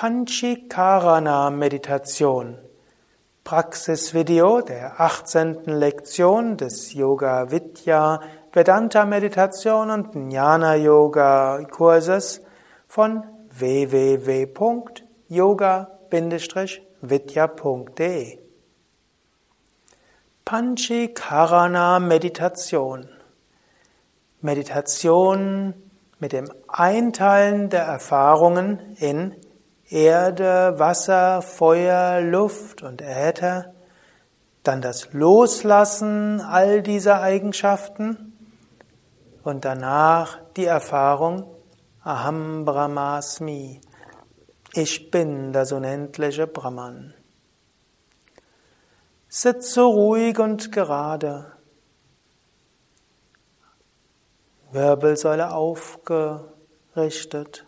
Panchikarana Meditation. Praxisvideo der 18. Lektion des Yoga Vidya Vedanta Meditation und Jnana Yoga Kurses von www.yoga-vidya.de Panchikarana Meditation. Meditation mit dem Einteilen der Erfahrungen in Erde, Wasser, Feuer, Luft und Äther, dann das Loslassen all dieser Eigenschaften und danach die Erfahrung Aham Brahmasmi. Ich bin das unendliche Brahman. Sitze ruhig und gerade. Wirbelsäule aufgerichtet.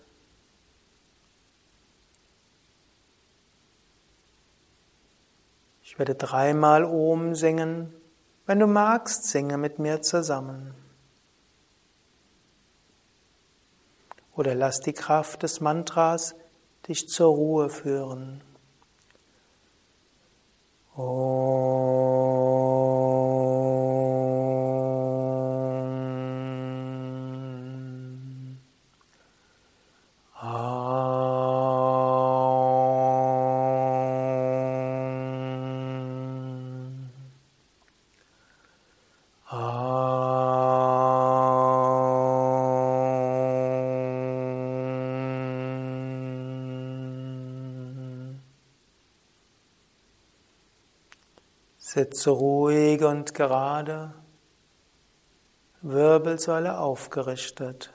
Ich werde dreimal Om singen. Wenn du magst, singe mit mir zusammen. Oder lass die Kraft des Mantras dich zur Ruhe führen. Om. Sitze ruhig und gerade, Wirbelsäule aufgerichtet.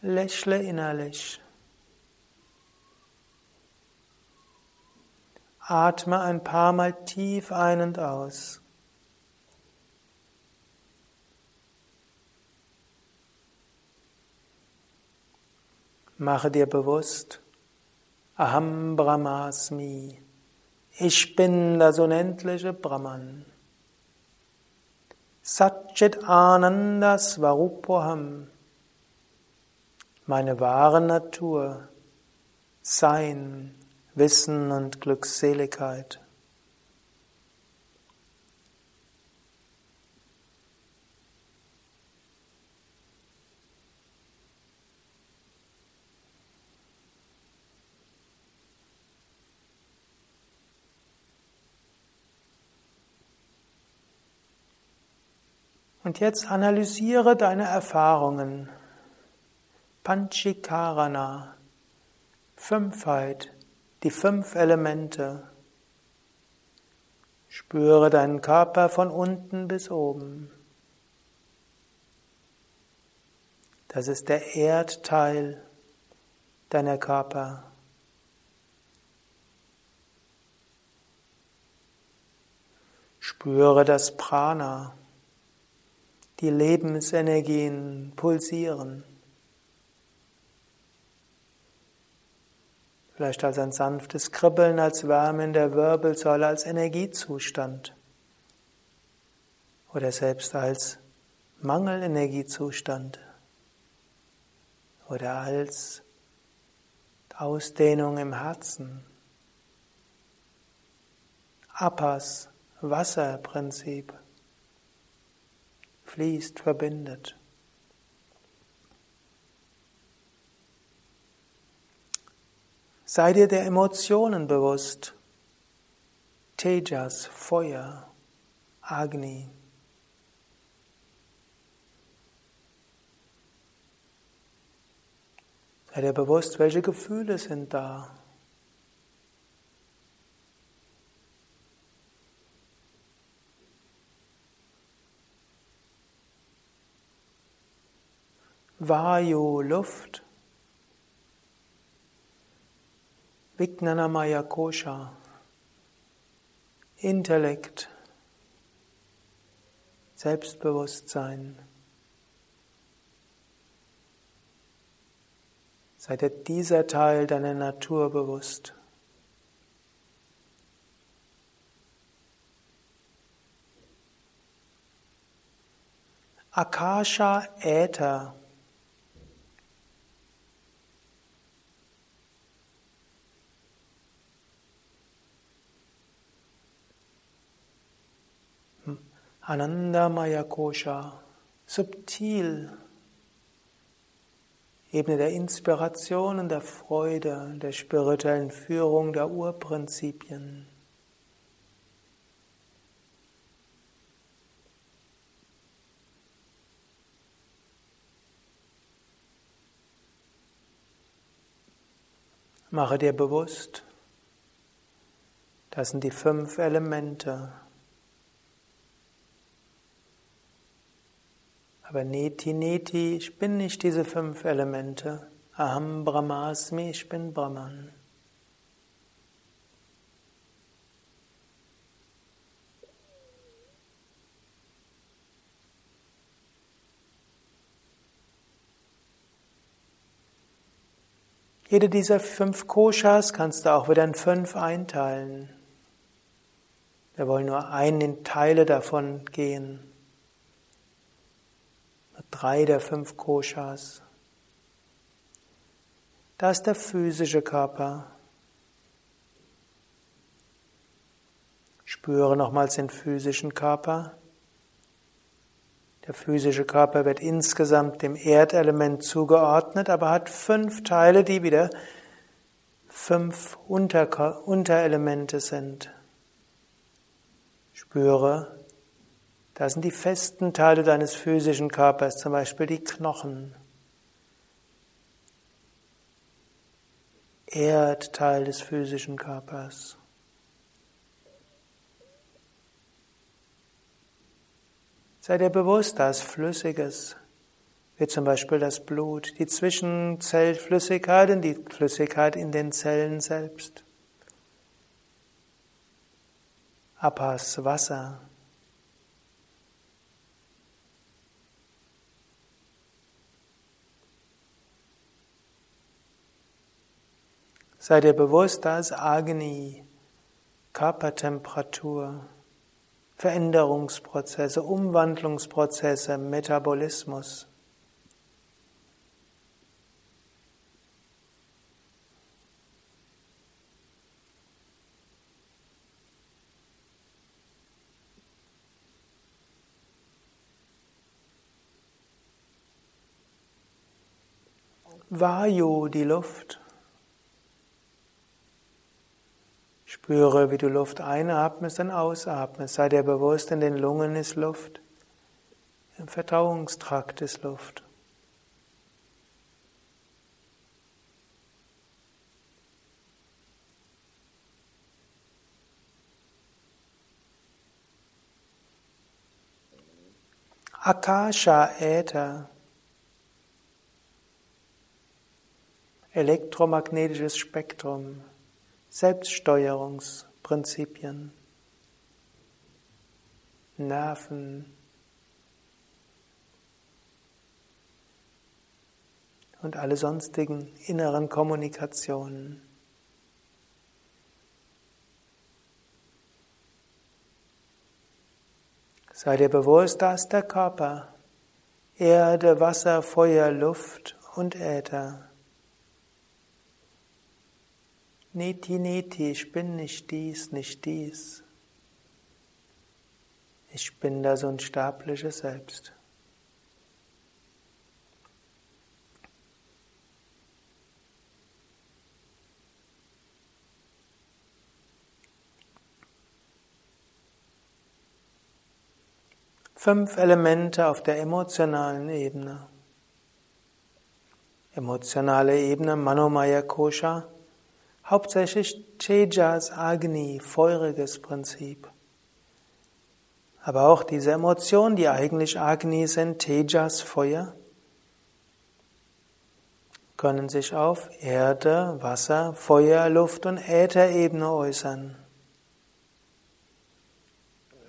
Lächle innerlich. Atme ein paar Mal tief ein und aus. Mache dir bewusst, Aham Brahmasmi. Ich bin das unendliche Brahman. Satchit Ananda Svarupoham. Meine wahre Natur, Sein, Wissen und Glückseligkeit. Und jetzt analysiere deine Erfahrungen. Panchikarana, Fünfheit, die fünf Elemente. Spüre deinen Körper von unten bis oben. Das ist der Erdteil deiner Körper. Spüre das Prana die Lebensenergien pulsieren. Vielleicht als ein sanftes Kribbeln, als Wärme in der Wirbelsäule, als Energiezustand. Oder selbst als Mangelenergiezustand. Oder als Ausdehnung im Herzen. Appas, Wasserprinzip fließt, verbindet. Sei dir der Emotionen bewusst. Tejas, Feuer, Agni. Sei dir bewusst, welche Gefühle sind da. Vayu Luft, Vijnanamaya Kosha, Intellekt, Selbstbewusstsein. Sei dir dieser Teil deiner Natur bewusst. Akasha Äther Anandamaya Kosha, subtil, Ebene der Inspiration und der Freude, der spirituellen Führung der Urprinzipien. Mache dir bewusst, das sind die fünf Elemente. Aber Neti Neti, ich bin nicht diese fünf Elemente. Aham Brahmasmi, ich bin Brahman. Jede dieser fünf Koshas kannst du auch wieder in fünf einteilen. Wir wollen nur einen in Teile davon gehen. Drei der fünf Koshas. Da ist der physische Körper. Spüre nochmals den physischen Körper. Der physische Körper wird insgesamt dem Erdelement zugeordnet, aber hat fünf Teile, die wieder fünf Unter Unterelemente sind. Spüre, da sind die festen Teile deines physischen Körpers, zum Beispiel die Knochen. Erdteil des physischen Körpers. Sei dir bewusst, da ist Flüssiges, wie zum Beispiel das Blut, die Zwischenzellflüssigkeit und die Flüssigkeit in den Zellen selbst. Apas Wasser. Sei dir bewusst, da ist Agni, Körpertemperatur. Veränderungsprozesse, Umwandlungsprozesse, Metabolismus. Vayu, die Luft. Spüre, wie du Luft einatmest und ausatmest. Sei dir bewusst, in den Lungen ist Luft, im Verdauungstrakt ist Luft. Akasha Äther. Elektromagnetisches Spektrum. Selbststeuerungsprinzipien, Nerven und alle sonstigen inneren Kommunikationen. Sei dir bewusst, da ist der Körper, Erde, Wasser, Feuer, Luft und Äther. Neti, neti, ich bin nicht dies, nicht dies. Ich bin das unsterbliche Selbst. Fünf Elemente auf der emotionalen Ebene. Emotionale Ebene, Manomaya Kosha hauptsächlich Tejas Agni, feuriges Prinzip. Aber auch diese Emotionen, die eigentlich Agni sind, Tejas Feuer, können sich auf Erde, Wasser, Feuer, Luft und Ätherebene äußern.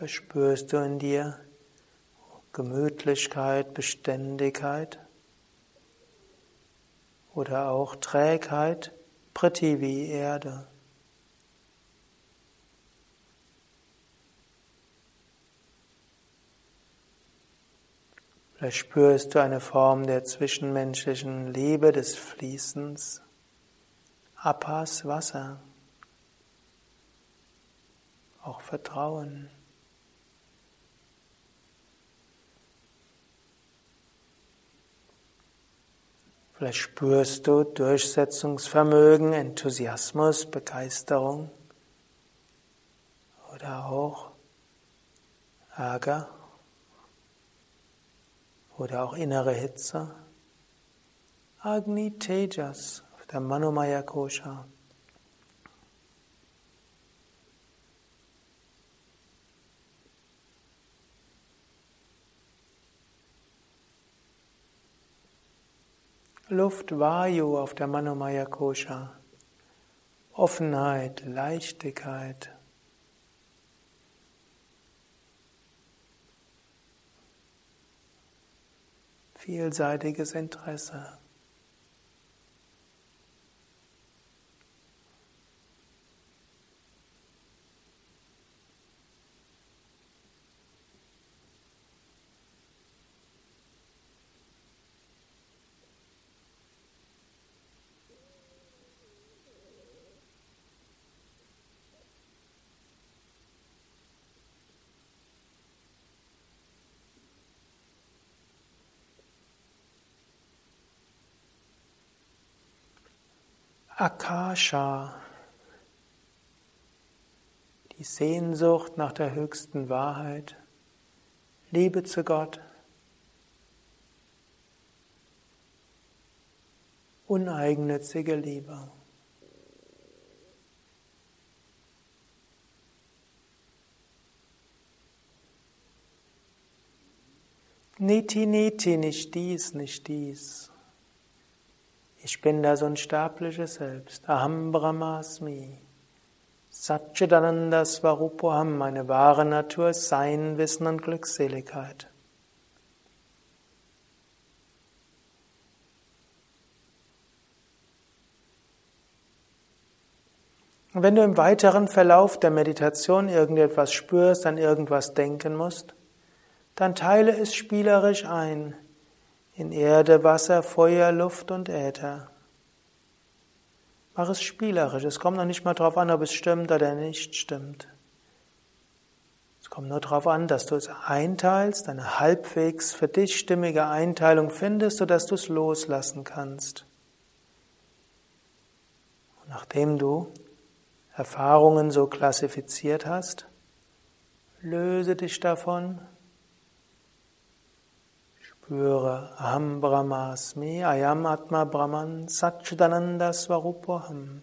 Spürst du in dir Gemütlichkeit, Beständigkeit oder auch Trägheit? Prithivi, Erde. Vielleicht spürst du eine Form der zwischenmenschlichen Liebe, des Fließens. Apas Wasser. Auch Vertrauen. Vielleicht spürst du Durchsetzungsvermögen, Enthusiasmus, Begeisterung oder auch Ärger oder auch innere Hitze. Agni Tejas der Manomaya Kosha. Luft Vayu auf der Manomaya Kosha. Offenheit, Leichtigkeit. Vielseitiges Interesse. Akasha, die Sehnsucht nach der höchsten Wahrheit, Liebe zu Gott, uneigennützige Liebe. Niti, niti, nicht dies, nicht dies. Ich bin das unsterbliche Selbst. Aham Brahmasmi. Satchidananda Svarupoham, meine wahre Natur, Sein, Wissen und Glückseligkeit. Und wenn du im weiteren Verlauf der Meditation irgendetwas spürst, an irgendwas denken musst, dann teile es spielerisch ein in Erde, Wasser, Feuer, Luft und Äther. Mach es spielerisch. Es kommt noch nicht mal darauf an, ob es stimmt oder nicht stimmt. Es kommt nur darauf an, dass du es einteilst, eine halbwegs für dich stimmige Einteilung findest, sodass du es loslassen kannst. Und nachdem du Erfahrungen so klassifiziert hast, löse dich davon Spüre Aham Brahmasmi, Ayam Atma Brahman, Satchidananda Swarupoham.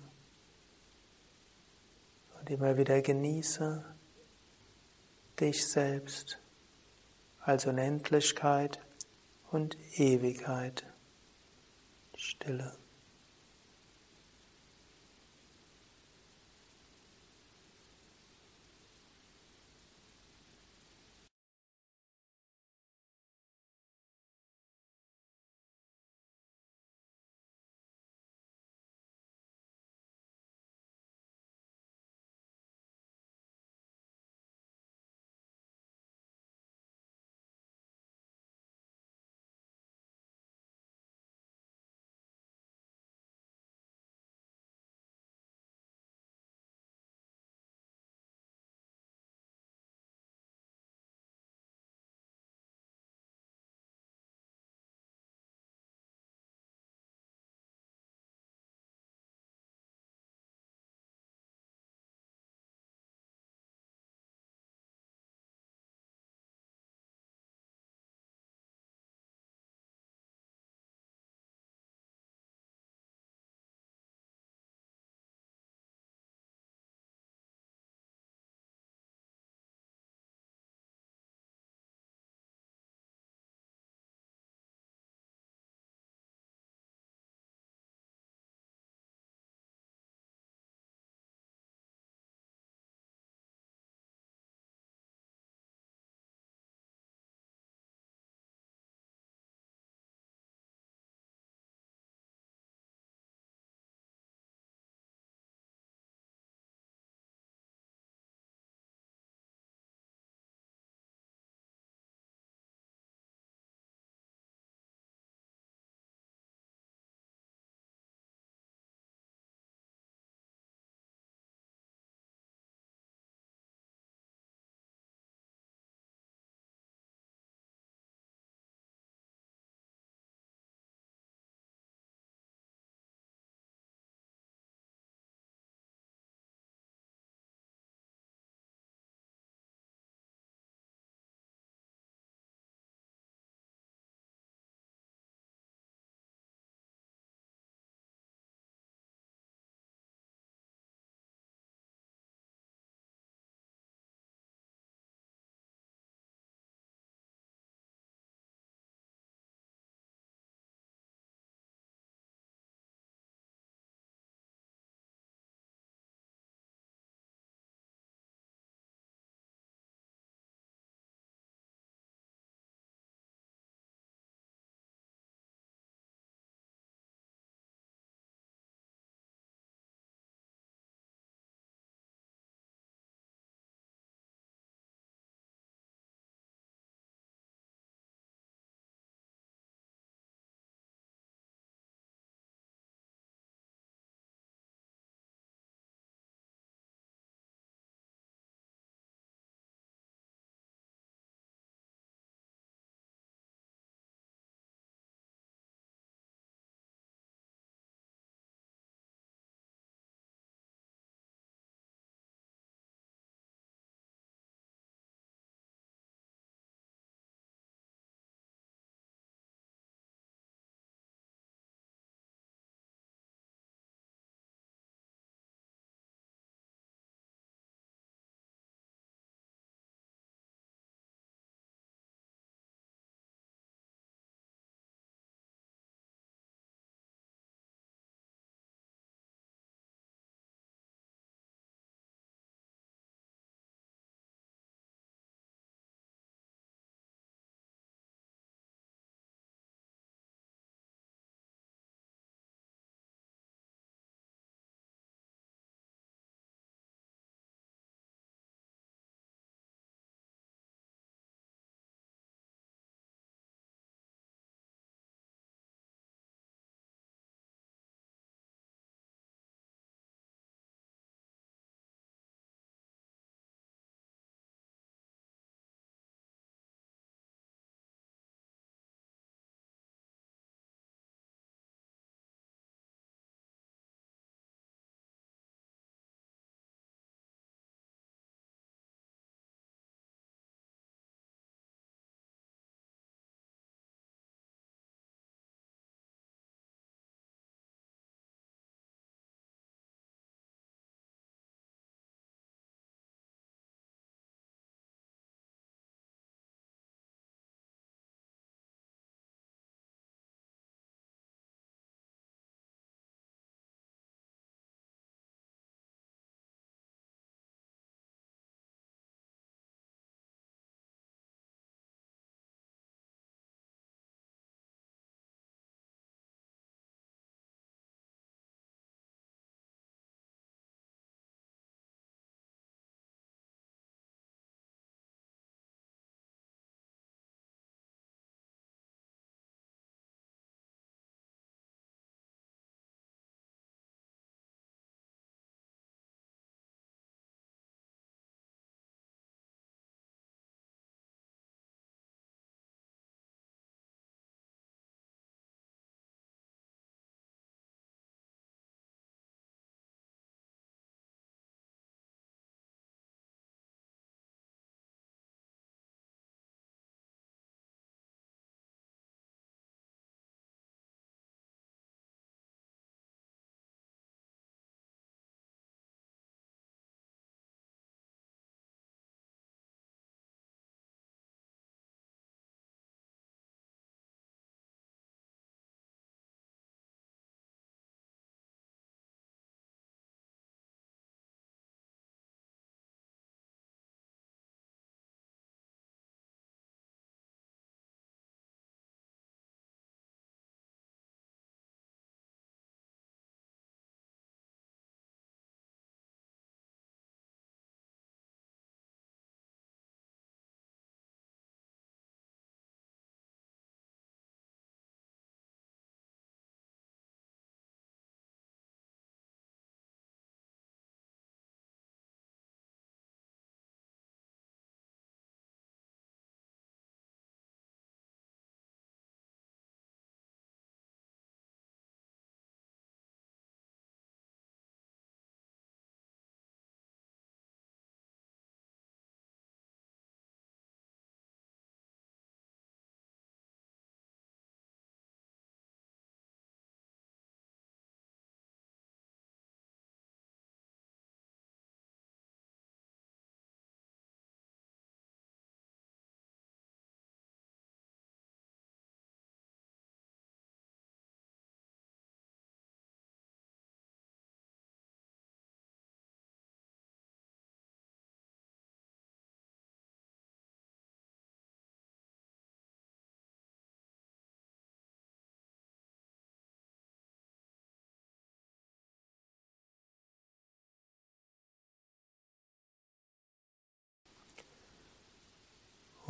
Und immer wieder genieße dich selbst als Unendlichkeit und Ewigkeit. Stille.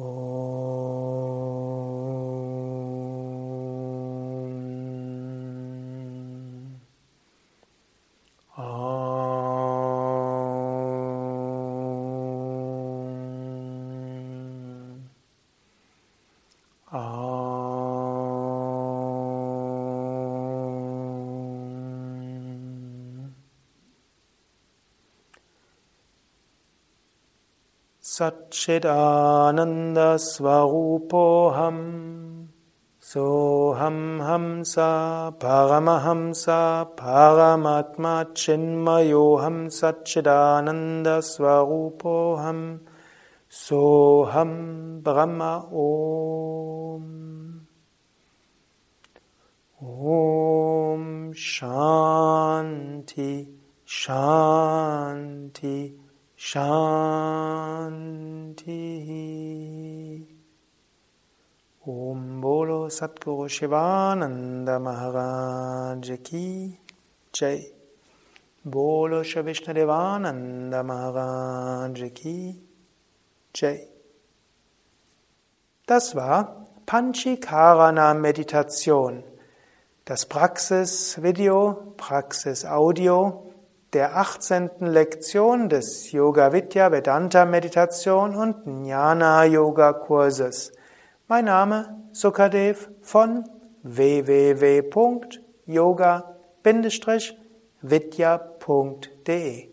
Satchidananda Svarupoham Soham Hamsa Paramahamsa Paramatma Chinmayoham Satchidananda Svarupoham Soham Brahma Om Om Shanti Shanti Shanti. Om Bolo Satguru Shivananda Maharaj Ki Jai. Bolo Shavishnadevananda Maharaj Ki Jai. Das war Panchikarana Meditation. Das Praxis-Video, Praxis-Audio der 18. Lektion des Yoga Vidya Vedanta Meditation und Jnana Yoga Kurses. Mein Name Sukadev von www.yoga-vidya.de